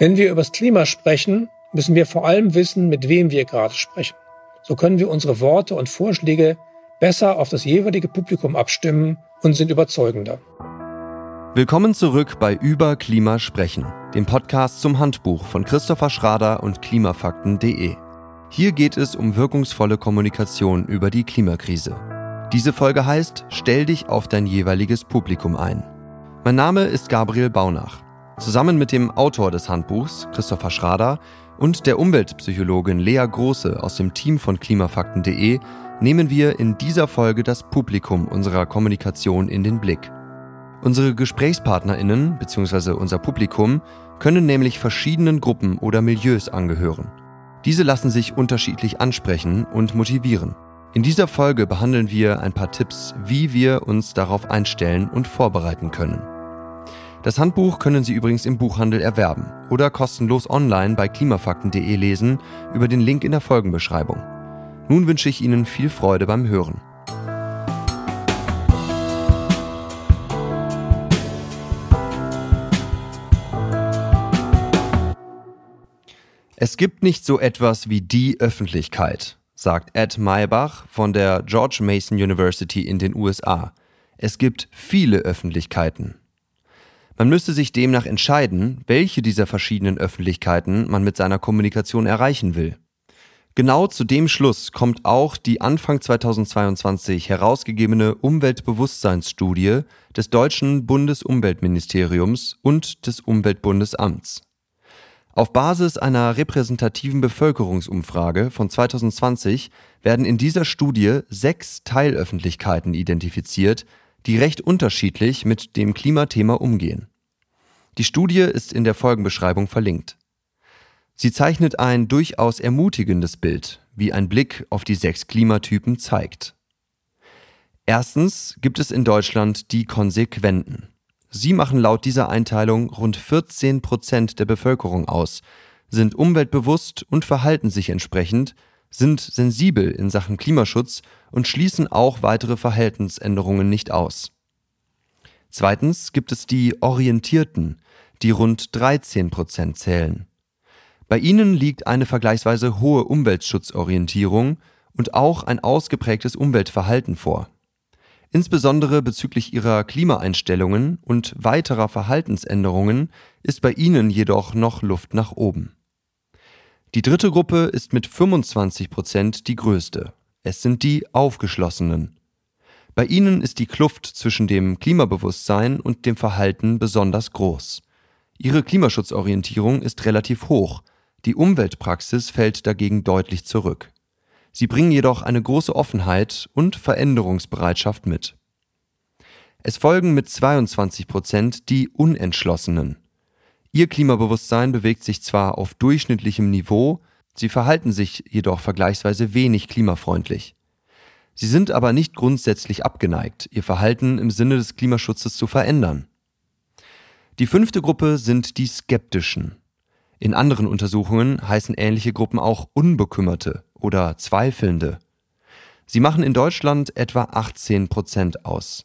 Wenn wir über das Klima sprechen, müssen wir vor allem wissen, mit wem wir gerade sprechen. So können wir unsere Worte und Vorschläge besser auf das jeweilige Publikum abstimmen und sind überzeugender. Willkommen zurück bei Über Klima sprechen, dem Podcast zum Handbuch von Christopher Schrader und klimafakten.de. Hier geht es um wirkungsvolle Kommunikation über die Klimakrise. Diese Folge heißt Stell dich auf dein jeweiliges Publikum ein. Mein Name ist Gabriel Baunach. Zusammen mit dem Autor des Handbuchs, Christopher Schrader, und der Umweltpsychologin Lea Große aus dem Team von klimafakten.de nehmen wir in dieser Folge das Publikum unserer Kommunikation in den Blick. Unsere GesprächspartnerInnen bzw. unser Publikum können nämlich verschiedenen Gruppen oder Milieus angehören. Diese lassen sich unterschiedlich ansprechen und motivieren. In dieser Folge behandeln wir ein paar Tipps, wie wir uns darauf einstellen und vorbereiten können. Das Handbuch können Sie übrigens im Buchhandel erwerben oder kostenlos online bei klimafakten.de lesen über den Link in der Folgenbeschreibung. Nun wünsche ich Ihnen viel Freude beim Hören. Es gibt nicht so etwas wie die Öffentlichkeit, sagt Ed Maybach von der George Mason University in den USA. Es gibt viele Öffentlichkeiten. Man müsste sich demnach entscheiden, welche dieser verschiedenen Öffentlichkeiten man mit seiner Kommunikation erreichen will. Genau zu dem Schluss kommt auch die Anfang 2022 herausgegebene Umweltbewusstseinsstudie des deutschen Bundesumweltministeriums und des Umweltbundesamts. Auf Basis einer repräsentativen Bevölkerungsumfrage von 2020 werden in dieser Studie sechs Teilöffentlichkeiten identifiziert, die recht unterschiedlich mit dem Klimathema umgehen. Die Studie ist in der Folgenbeschreibung verlinkt. Sie zeichnet ein durchaus ermutigendes Bild, wie ein Blick auf die sechs Klimatypen zeigt. Erstens gibt es in Deutschland die Konsequenten. Sie machen laut dieser Einteilung rund 14 Prozent der Bevölkerung aus, sind umweltbewusst und verhalten sich entsprechend, sind sensibel in Sachen Klimaschutz und schließen auch weitere Verhaltensänderungen nicht aus. Zweitens gibt es die Orientierten, die rund 13 Prozent zählen. Bei ihnen liegt eine vergleichsweise hohe Umweltschutzorientierung und auch ein ausgeprägtes Umweltverhalten vor. Insbesondere bezüglich ihrer Klimaeinstellungen und weiterer Verhaltensänderungen ist bei ihnen jedoch noch Luft nach oben. Die dritte Gruppe ist mit 25 Prozent die größte. Es sind die Aufgeschlossenen. Bei ihnen ist die Kluft zwischen dem Klimabewusstsein und dem Verhalten besonders groß. Ihre Klimaschutzorientierung ist relativ hoch, die Umweltpraxis fällt dagegen deutlich zurück. Sie bringen jedoch eine große Offenheit und Veränderungsbereitschaft mit. Es folgen mit 22 Prozent die Unentschlossenen. Ihr Klimabewusstsein bewegt sich zwar auf durchschnittlichem Niveau, sie verhalten sich jedoch vergleichsweise wenig klimafreundlich. Sie sind aber nicht grundsätzlich abgeneigt, ihr Verhalten im Sinne des Klimaschutzes zu verändern. Die fünfte Gruppe sind die Skeptischen. In anderen Untersuchungen heißen ähnliche Gruppen auch Unbekümmerte oder Zweifelnde. Sie machen in Deutschland etwa 18 Prozent aus,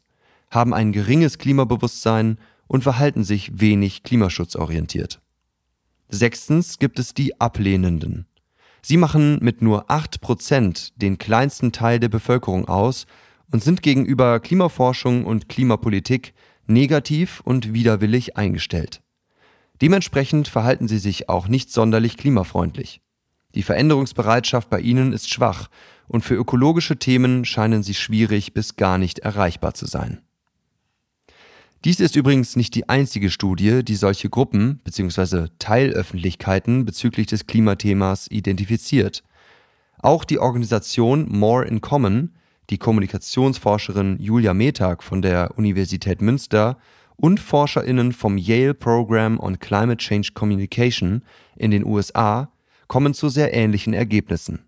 haben ein geringes Klimabewusstsein und verhalten sich wenig klimaschutzorientiert. Sechstens gibt es die Ablehnenden. Sie machen mit nur 8 Prozent den kleinsten Teil der Bevölkerung aus und sind gegenüber Klimaforschung und Klimapolitik negativ und widerwillig eingestellt. Dementsprechend verhalten sie sich auch nicht sonderlich klimafreundlich. Die Veränderungsbereitschaft bei ihnen ist schwach und für ökologische Themen scheinen sie schwierig bis gar nicht erreichbar zu sein. Dies ist übrigens nicht die einzige Studie, die solche Gruppen bzw. Teilöffentlichkeiten bezüglich des Klimathemas identifiziert. Auch die Organisation More in Common, die Kommunikationsforscherin Julia Metag von der Universität Münster und ForscherInnen vom Yale Program on Climate Change Communication in den USA kommen zu sehr ähnlichen Ergebnissen.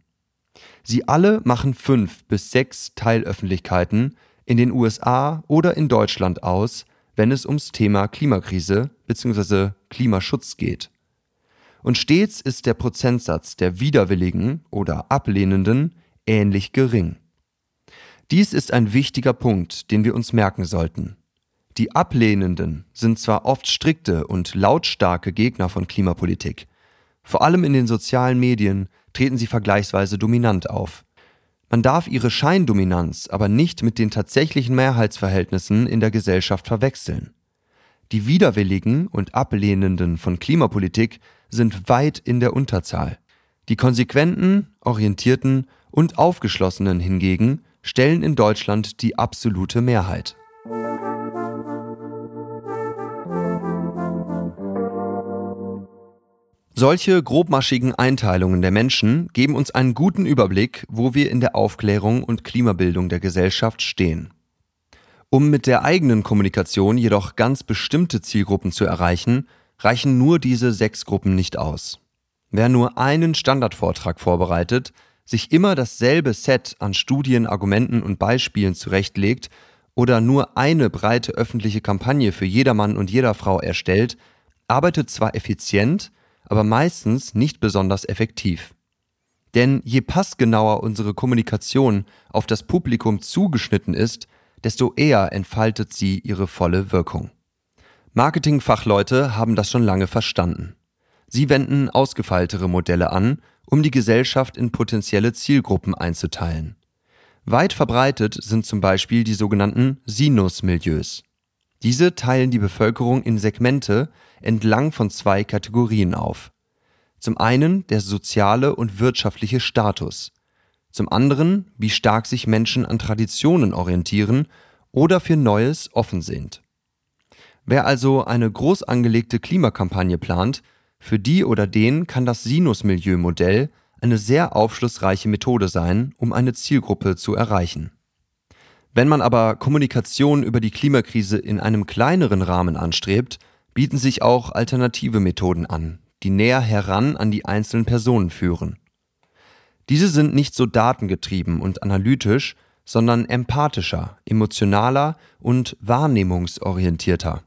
Sie alle machen fünf bis sechs Teilöffentlichkeiten in den USA oder in Deutschland aus, wenn es ums Thema Klimakrise bzw. Klimaschutz geht. Und stets ist der Prozentsatz der Widerwilligen oder Ablehnenden ähnlich gering. Dies ist ein wichtiger Punkt, den wir uns merken sollten. Die Ablehnenden sind zwar oft strikte und lautstarke Gegner von Klimapolitik, vor allem in den sozialen Medien treten sie vergleichsweise dominant auf. Man darf ihre Scheindominanz aber nicht mit den tatsächlichen Mehrheitsverhältnissen in der Gesellschaft verwechseln. Die Widerwilligen und Ablehnenden von Klimapolitik sind weit in der Unterzahl. Die konsequenten, orientierten und aufgeschlossenen hingegen stellen in Deutschland die absolute Mehrheit. Solche grobmaschigen Einteilungen der Menschen geben uns einen guten Überblick, wo wir in der Aufklärung und Klimabildung der Gesellschaft stehen. Um mit der eigenen Kommunikation jedoch ganz bestimmte Zielgruppen zu erreichen, reichen nur diese sechs Gruppen nicht aus. Wer nur einen Standardvortrag vorbereitet, sich immer dasselbe Set an Studien, Argumenten und Beispielen zurechtlegt oder nur eine breite öffentliche Kampagne für jedermann und jeder Frau erstellt, arbeitet zwar effizient, aber meistens nicht besonders effektiv. Denn je passgenauer unsere Kommunikation auf das Publikum zugeschnitten ist, desto eher entfaltet sie ihre volle Wirkung. Marketingfachleute haben das schon lange verstanden. Sie wenden ausgefeiltere Modelle an, um die Gesellschaft in potenzielle Zielgruppen einzuteilen. Weit verbreitet sind zum Beispiel die sogenannten Sinusmilieus. Diese teilen die Bevölkerung in Segmente entlang von zwei Kategorien auf. Zum einen der soziale und wirtschaftliche Status, zum anderen wie stark sich Menschen an Traditionen orientieren oder für Neues offen sind. Wer also eine groß angelegte Klimakampagne plant, für die oder den kann das Sinusmilieu-Modell eine sehr aufschlussreiche Methode sein, um eine Zielgruppe zu erreichen. Wenn man aber Kommunikation über die Klimakrise in einem kleineren Rahmen anstrebt, bieten sich auch alternative Methoden an, die näher heran an die einzelnen Personen führen. Diese sind nicht so datengetrieben und analytisch, sondern empathischer, emotionaler und wahrnehmungsorientierter.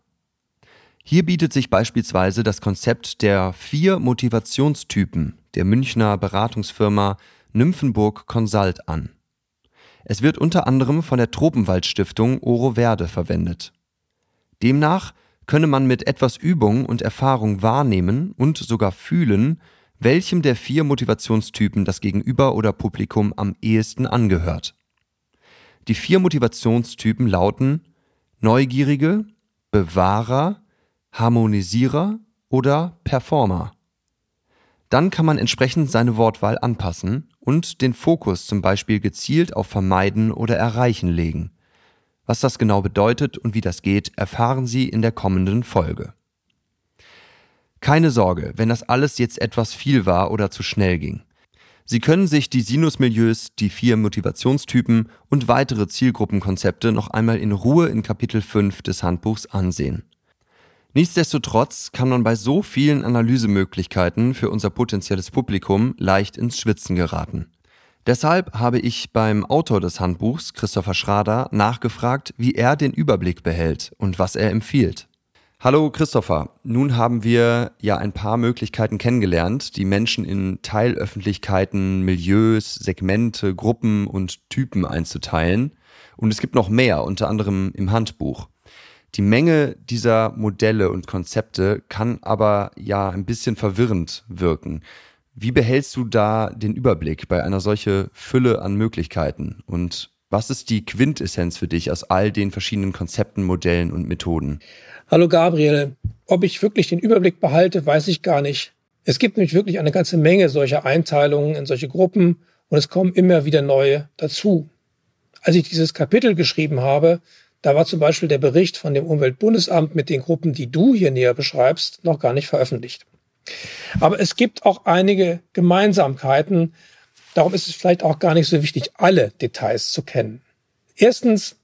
Hier bietet sich beispielsweise das Konzept der vier Motivationstypen der Münchner Beratungsfirma Nymphenburg Consult an. Es wird unter anderem von der Tropenwaldstiftung Oro Verde verwendet. Demnach könne man mit etwas Übung und Erfahrung wahrnehmen und sogar fühlen, welchem der vier Motivationstypen das Gegenüber oder Publikum am ehesten angehört. Die vier Motivationstypen lauten Neugierige, Bewahrer, Harmonisierer oder Performer. Dann kann man entsprechend seine Wortwahl anpassen und den Fokus zum Beispiel gezielt auf Vermeiden oder Erreichen legen. Was das genau bedeutet und wie das geht, erfahren Sie in der kommenden Folge. Keine Sorge, wenn das alles jetzt etwas viel war oder zu schnell ging. Sie können sich die Sinusmilieus, die vier Motivationstypen und weitere Zielgruppenkonzepte noch einmal in Ruhe in Kapitel 5 des Handbuchs ansehen. Nichtsdestotrotz kann man bei so vielen Analysemöglichkeiten für unser potenzielles Publikum leicht ins Schwitzen geraten. Deshalb habe ich beim Autor des Handbuchs, Christopher Schrader, nachgefragt, wie er den Überblick behält und was er empfiehlt. Hallo Christopher, nun haben wir ja ein paar Möglichkeiten kennengelernt, die Menschen in Teilöffentlichkeiten, Milieus, Segmente, Gruppen und Typen einzuteilen. Und es gibt noch mehr, unter anderem im Handbuch. Die Menge dieser Modelle und Konzepte kann aber ja ein bisschen verwirrend wirken. Wie behältst du da den Überblick bei einer solchen Fülle an Möglichkeiten? Und was ist die Quintessenz für dich aus all den verschiedenen Konzepten, Modellen und Methoden? Hallo Gabriel. Ob ich wirklich den Überblick behalte, weiß ich gar nicht. Es gibt nämlich wirklich eine ganze Menge solcher Einteilungen in solche Gruppen und es kommen immer wieder neue dazu. Als ich dieses Kapitel geschrieben habe, da war zum Beispiel der Bericht von dem Umweltbundesamt mit den Gruppen, die du hier näher beschreibst, noch gar nicht veröffentlicht. Aber es gibt auch einige Gemeinsamkeiten. Darum ist es vielleicht auch gar nicht so wichtig, alle Details zu kennen. Erstens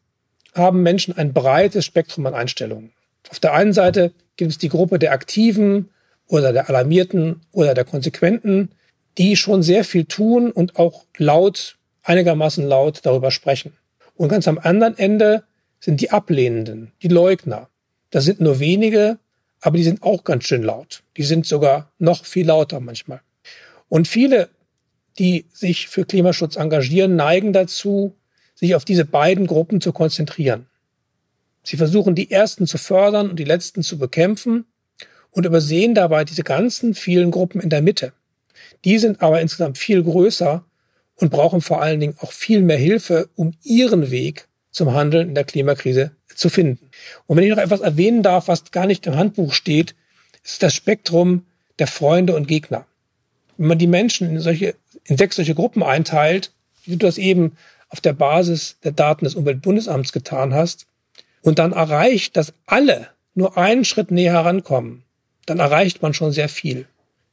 haben Menschen ein breites Spektrum an Einstellungen. Auf der einen Seite gibt es die Gruppe der Aktiven oder der Alarmierten oder der Konsequenten, die schon sehr viel tun und auch laut, einigermaßen laut darüber sprechen. Und ganz am anderen Ende sind die Ablehnenden, die Leugner. Das sind nur wenige, aber die sind auch ganz schön laut. Die sind sogar noch viel lauter manchmal. Und viele, die sich für Klimaschutz engagieren, neigen dazu, sich auf diese beiden Gruppen zu konzentrieren. Sie versuchen die Ersten zu fördern und die Letzten zu bekämpfen und übersehen dabei diese ganzen vielen Gruppen in der Mitte. Die sind aber insgesamt viel größer und brauchen vor allen Dingen auch viel mehr Hilfe, um ihren Weg zum Handeln in der Klimakrise zu finden. Und wenn ich noch etwas erwähnen darf, was gar nicht im Handbuch steht, ist das Spektrum der Freunde und Gegner. Wenn man die Menschen in solche, in sechs solche Gruppen einteilt, wie du das eben auf der Basis der Daten des Umweltbundesamts getan hast, und dann erreicht, dass alle nur einen Schritt näher herankommen, dann erreicht man schon sehr viel.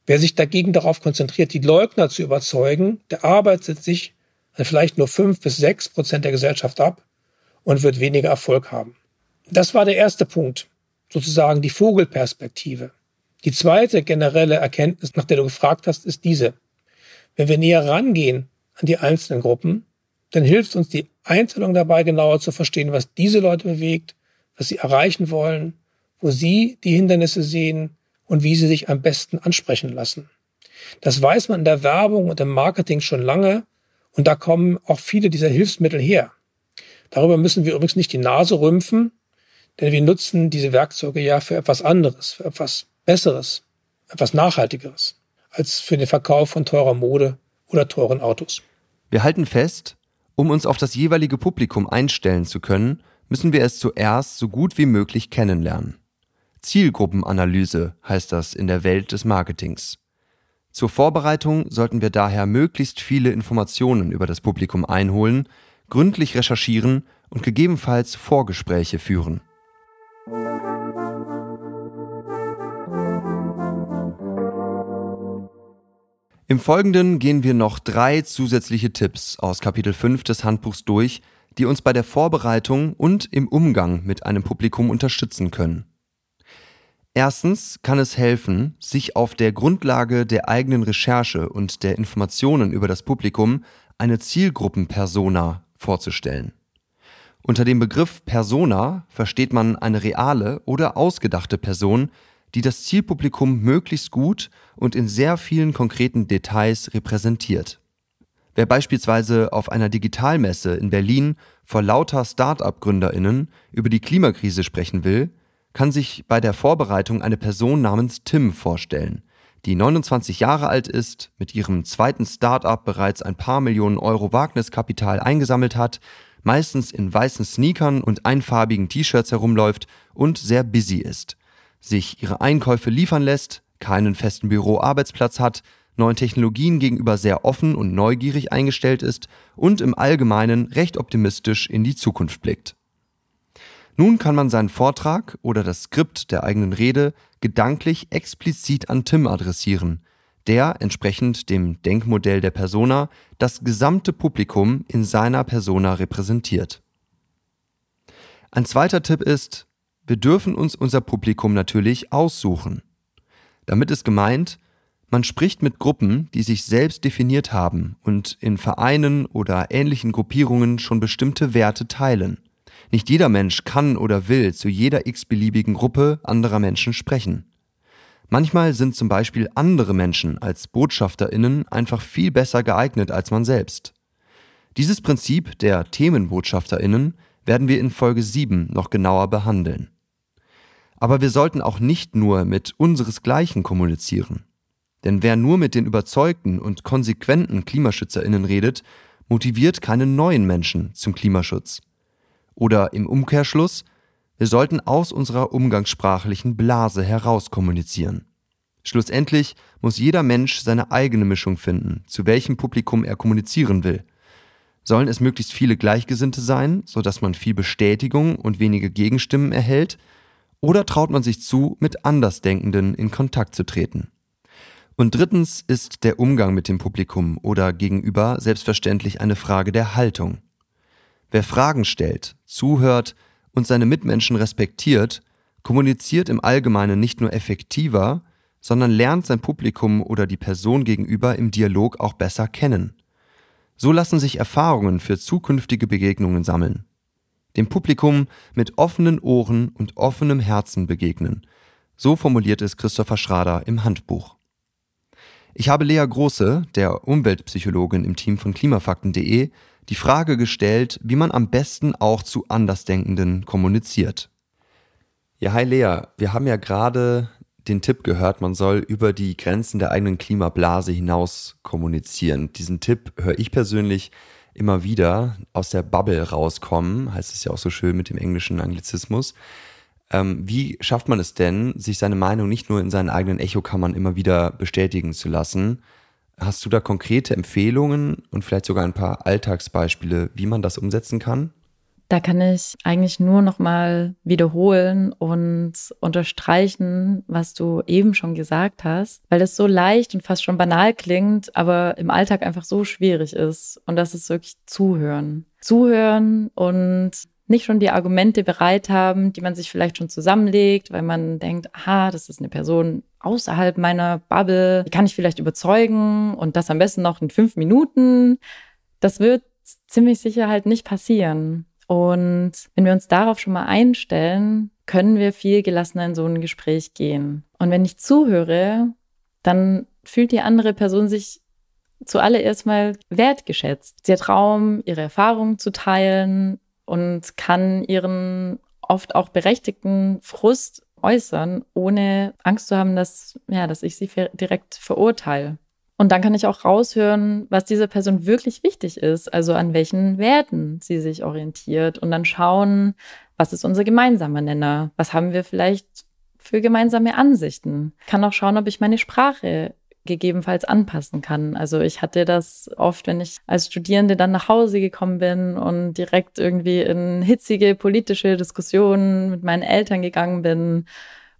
Wer sich dagegen darauf konzentriert, die Leugner zu überzeugen, der arbeitet sich an vielleicht nur fünf bis sechs Prozent der Gesellschaft ab und wird weniger Erfolg haben. Das war der erste Punkt, sozusagen die Vogelperspektive. Die zweite generelle Erkenntnis, nach der du gefragt hast, ist diese. Wenn wir näher rangehen an die einzelnen Gruppen, dann hilft uns die Einteilung dabei, genauer zu verstehen, was diese Leute bewegt, was sie erreichen wollen, wo sie die Hindernisse sehen und wie sie sich am besten ansprechen lassen. Das weiß man in der Werbung und im Marketing schon lange und da kommen auch viele dieser Hilfsmittel her. Darüber müssen wir übrigens nicht die Nase rümpfen, denn wir nutzen diese Werkzeuge ja für etwas anderes, für etwas Besseres, etwas Nachhaltigeres, als für den Verkauf von teurer Mode oder teuren Autos. Wir halten fest, um uns auf das jeweilige Publikum einstellen zu können, müssen wir es zuerst so gut wie möglich kennenlernen. Zielgruppenanalyse heißt das in der Welt des Marketings. Zur Vorbereitung sollten wir daher möglichst viele Informationen über das Publikum einholen, gründlich recherchieren und gegebenenfalls Vorgespräche führen. Im Folgenden gehen wir noch drei zusätzliche Tipps aus Kapitel 5 des Handbuchs durch, die uns bei der Vorbereitung und im Umgang mit einem Publikum unterstützen können. Erstens kann es helfen, sich auf der Grundlage der eigenen Recherche und der Informationen über das Publikum eine Zielgruppenpersona vorzustellen. Unter dem Begriff Persona versteht man eine reale oder ausgedachte Person, die das Zielpublikum möglichst gut und in sehr vielen konkreten Details repräsentiert. Wer beispielsweise auf einer Digitalmesse in Berlin vor lauter Start-up-Gründerinnen über die Klimakrise sprechen will, kann sich bei der Vorbereitung eine Person namens Tim vorstellen, die 29 Jahre alt ist, mit ihrem zweiten Start-up bereits ein paar Millionen Euro Wagniskapital eingesammelt hat, meistens in weißen Sneakern und einfarbigen T-Shirts herumläuft und sehr busy ist, sich ihre Einkäufe liefern lässt, keinen festen Büroarbeitsplatz hat, neuen Technologien gegenüber sehr offen und neugierig eingestellt ist und im Allgemeinen recht optimistisch in die Zukunft blickt. Nun kann man seinen Vortrag oder das Skript der eigenen Rede gedanklich explizit an Tim adressieren, der entsprechend dem Denkmodell der Persona das gesamte Publikum in seiner Persona repräsentiert. Ein zweiter Tipp ist, wir dürfen uns unser Publikum natürlich aussuchen. Damit ist gemeint, man spricht mit Gruppen, die sich selbst definiert haben und in Vereinen oder ähnlichen Gruppierungen schon bestimmte Werte teilen. Nicht jeder Mensch kann oder will zu jeder x-beliebigen Gruppe anderer Menschen sprechen. Manchmal sind zum Beispiel andere Menschen als BotschafterInnen einfach viel besser geeignet als man selbst. Dieses Prinzip der ThemenbotschafterInnen werden wir in Folge 7 noch genauer behandeln. Aber wir sollten auch nicht nur mit unseresgleichen kommunizieren. Denn wer nur mit den überzeugten und konsequenten KlimaschützerInnen redet, motiviert keine neuen Menschen zum Klimaschutz. Oder im Umkehrschluss, wir sollten aus unserer umgangssprachlichen Blase heraus kommunizieren. Schlussendlich muss jeder Mensch seine eigene Mischung finden, zu welchem Publikum er kommunizieren will. Sollen es möglichst viele Gleichgesinnte sein, sodass man viel Bestätigung und wenige Gegenstimmen erhält, oder traut man sich zu, mit Andersdenkenden in Kontakt zu treten? Und drittens ist der Umgang mit dem Publikum oder gegenüber selbstverständlich eine Frage der Haltung. Wer Fragen stellt, zuhört und seine Mitmenschen respektiert, kommuniziert im Allgemeinen nicht nur effektiver, sondern lernt sein Publikum oder die Person gegenüber im Dialog auch besser kennen. So lassen sich Erfahrungen für zukünftige Begegnungen sammeln. Dem Publikum mit offenen Ohren und offenem Herzen begegnen. So formuliert es Christopher Schrader im Handbuch. Ich habe Lea Große, der Umweltpsychologin im Team von klimafakten.de, die Frage gestellt, wie man am besten auch zu Andersdenkenden kommuniziert. Ja, hi Lea, wir haben ja gerade den Tipp gehört, man soll über die Grenzen der eigenen Klimablase hinaus kommunizieren. Diesen Tipp höre ich persönlich immer wieder aus der Bubble rauskommen, heißt es ja auch so schön mit dem englischen Anglizismus. Ähm, wie schafft man es denn, sich seine Meinung nicht nur in seinen eigenen Echokammern immer wieder bestätigen zu lassen? Hast du da konkrete Empfehlungen und vielleicht sogar ein paar Alltagsbeispiele, wie man das umsetzen kann? Da kann ich eigentlich nur noch mal wiederholen und unterstreichen, was du eben schon gesagt hast, weil es so leicht und fast schon banal klingt, aber im Alltag einfach so schwierig ist. Und das ist wirklich Zuhören. Zuhören und nicht schon die Argumente bereit haben, die man sich vielleicht schon zusammenlegt, weil man denkt, aha, das ist eine Person außerhalb meiner Bubble, die kann ich vielleicht überzeugen und das am besten noch in fünf Minuten. Das wird ziemlich sicher halt nicht passieren. Und wenn wir uns darauf schon mal einstellen, können wir viel gelassener in so ein Gespräch gehen. Und wenn ich zuhöre, dann fühlt die andere Person sich zuallererst mal wertgeschätzt. Sie hat Raum, ihre Erfahrungen zu teilen und kann ihren oft auch berechtigten Frust äußern, ohne Angst zu haben, dass, ja, dass ich sie direkt verurteile. Und dann kann ich auch raushören, was dieser Person wirklich wichtig ist, also an welchen Werten sie sich orientiert und dann schauen, was ist unser gemeinsamer Nenner? Was haben wir vielleicht für gemeinsame Ansichten? Ich kann auch schauen, ob ich meine Sprache gegebenenfalls anpassen kann. Also ich hatte das oft, wenn ich als Studierende dann nach Hause gekommen bin und direkt irgendwie in hitzige politische Diskussionen mit meinen Eltern gegangen bin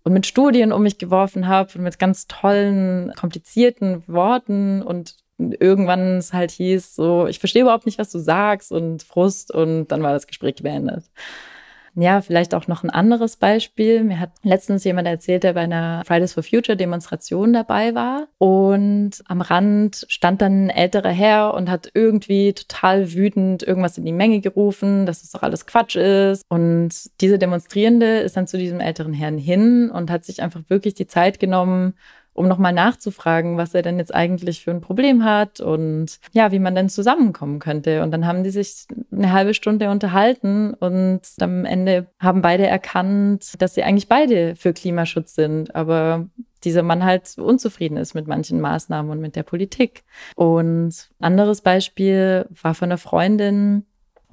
und mit Studien um mich geworfen habe und mit ganz tollen, komplizierten Worten und irgendwann es halt hieß, so, ich verstehe überhaupt nicht, was du sagst und Frust und dann war das Gespräch beendet. Ja, vielleicht auch noch ein anderes Beispiel. Mir hat letztens jemand erzählt, der bei einer Fridays for Future Demonstration dabei war. Und am Rand stand dann ein älterer Herr und hat irgendwie total wütend irgendwas in die Menge gerufen, dass es doch alles Quatsch ist. Und diese Demonstrierende ist dann zu diesem älteren Herrn hin und hat sich einfach wirklich die Zeit genommen, um nochmal nachzufragen, was er denn jetzt eigentlich für ein Problem hat und ja, wie man denn zusammenkommen könnte. Und dann haben die sich eine halbe Stunde unterhalten und am Ende haben beide erkannt, dass sie eigentlich beide für Klimaschutz sind, aber dieser Mann halt unzufrieden ist mit manchen Maßnahmen und mit der Politik. Und anderes Beispiel war von einer Freundin,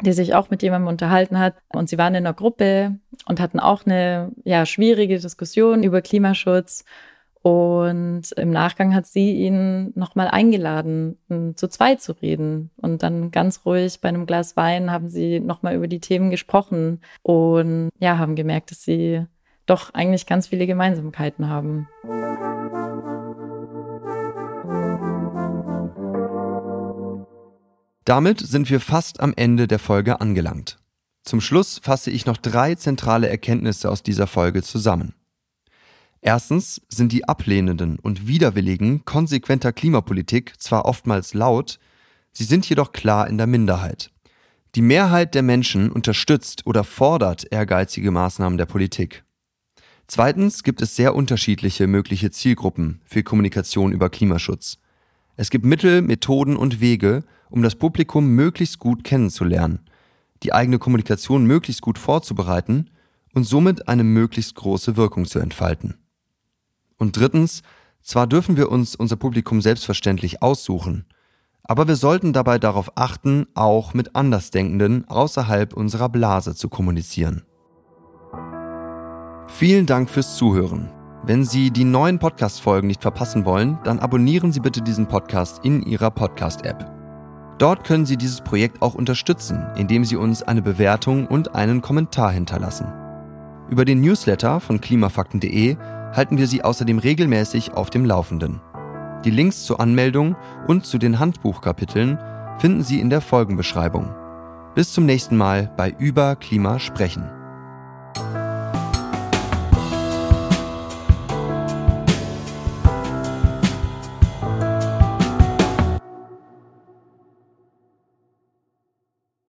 die sich auch mit jemandem unterhalten hat. Und sie waren in einer Gruppe und hatten auch eine ja, schwierige Diskussion über Klimaschutz. Und im Nachgang hat sie ihn nochmal eingeladen, zu zweit zu reden. Und dann ganz ruhig bei einem Glas Wein haben sie nochmal über die Themen gesprochen und ja, haben gemerkt, dass sie doch eigentlich ganz viele Gemeinsamkeiten haben. Damit sind wir fast am Ende der Folge angelangt. Zum Schluss fasse ich noch drei zentrale Erkenntnisse aus dieser Folge zusammen. Erstens sind die Ablehnenden und Widerwilligen konsequenter Klimapolitik zwar oftmals laut, sie sind jedoch klar in der Minderheit. Die Mehrheit der Menschen unterstützt oder fordert ehrgeizige Maßnahmen der Politik. Zweitens gibt es sehr unterschiedliche mögliche Zielgruppen für Kommunikation über Klimaschutz. Es gibt Mittel, Methoden und Wege, um das Publikum möglichst gut kennenzulernen, die eigene Kommunikation möglichst gut vorzubereiten und somit eine möglichst große Wirkung zu entfalten. Und drittens, zwar dürfen wir uns unser Publikum selbstverständlich aussuchen, aber wir sollten dabei darauf achten, auch mit Andersdenkenden außerhalb unserer Blase zu kommunizieren. Vielen Dank fürs Zuhören. Wenn Sie die neuen Podcast-Folgen nicht verpassen wollen, dann abonnieren Sie bitte diesen Podcast in Ihrer Podcast-App. Dort können Sie dieses Projekt auch unterstützen, indem Sie uns eine Bewertung und einen Kommentar hinterlassen. Über den Newsletter von klimafakten.de halten wir Sie außerdem regelmäßig auf dem Laufenden. Die Links zur Anmeldung und zu den Handbuchkapiteln finden Sie in der Folgenbeschreibung. Bis zum nächsten Mal bei Über Klima sprechen.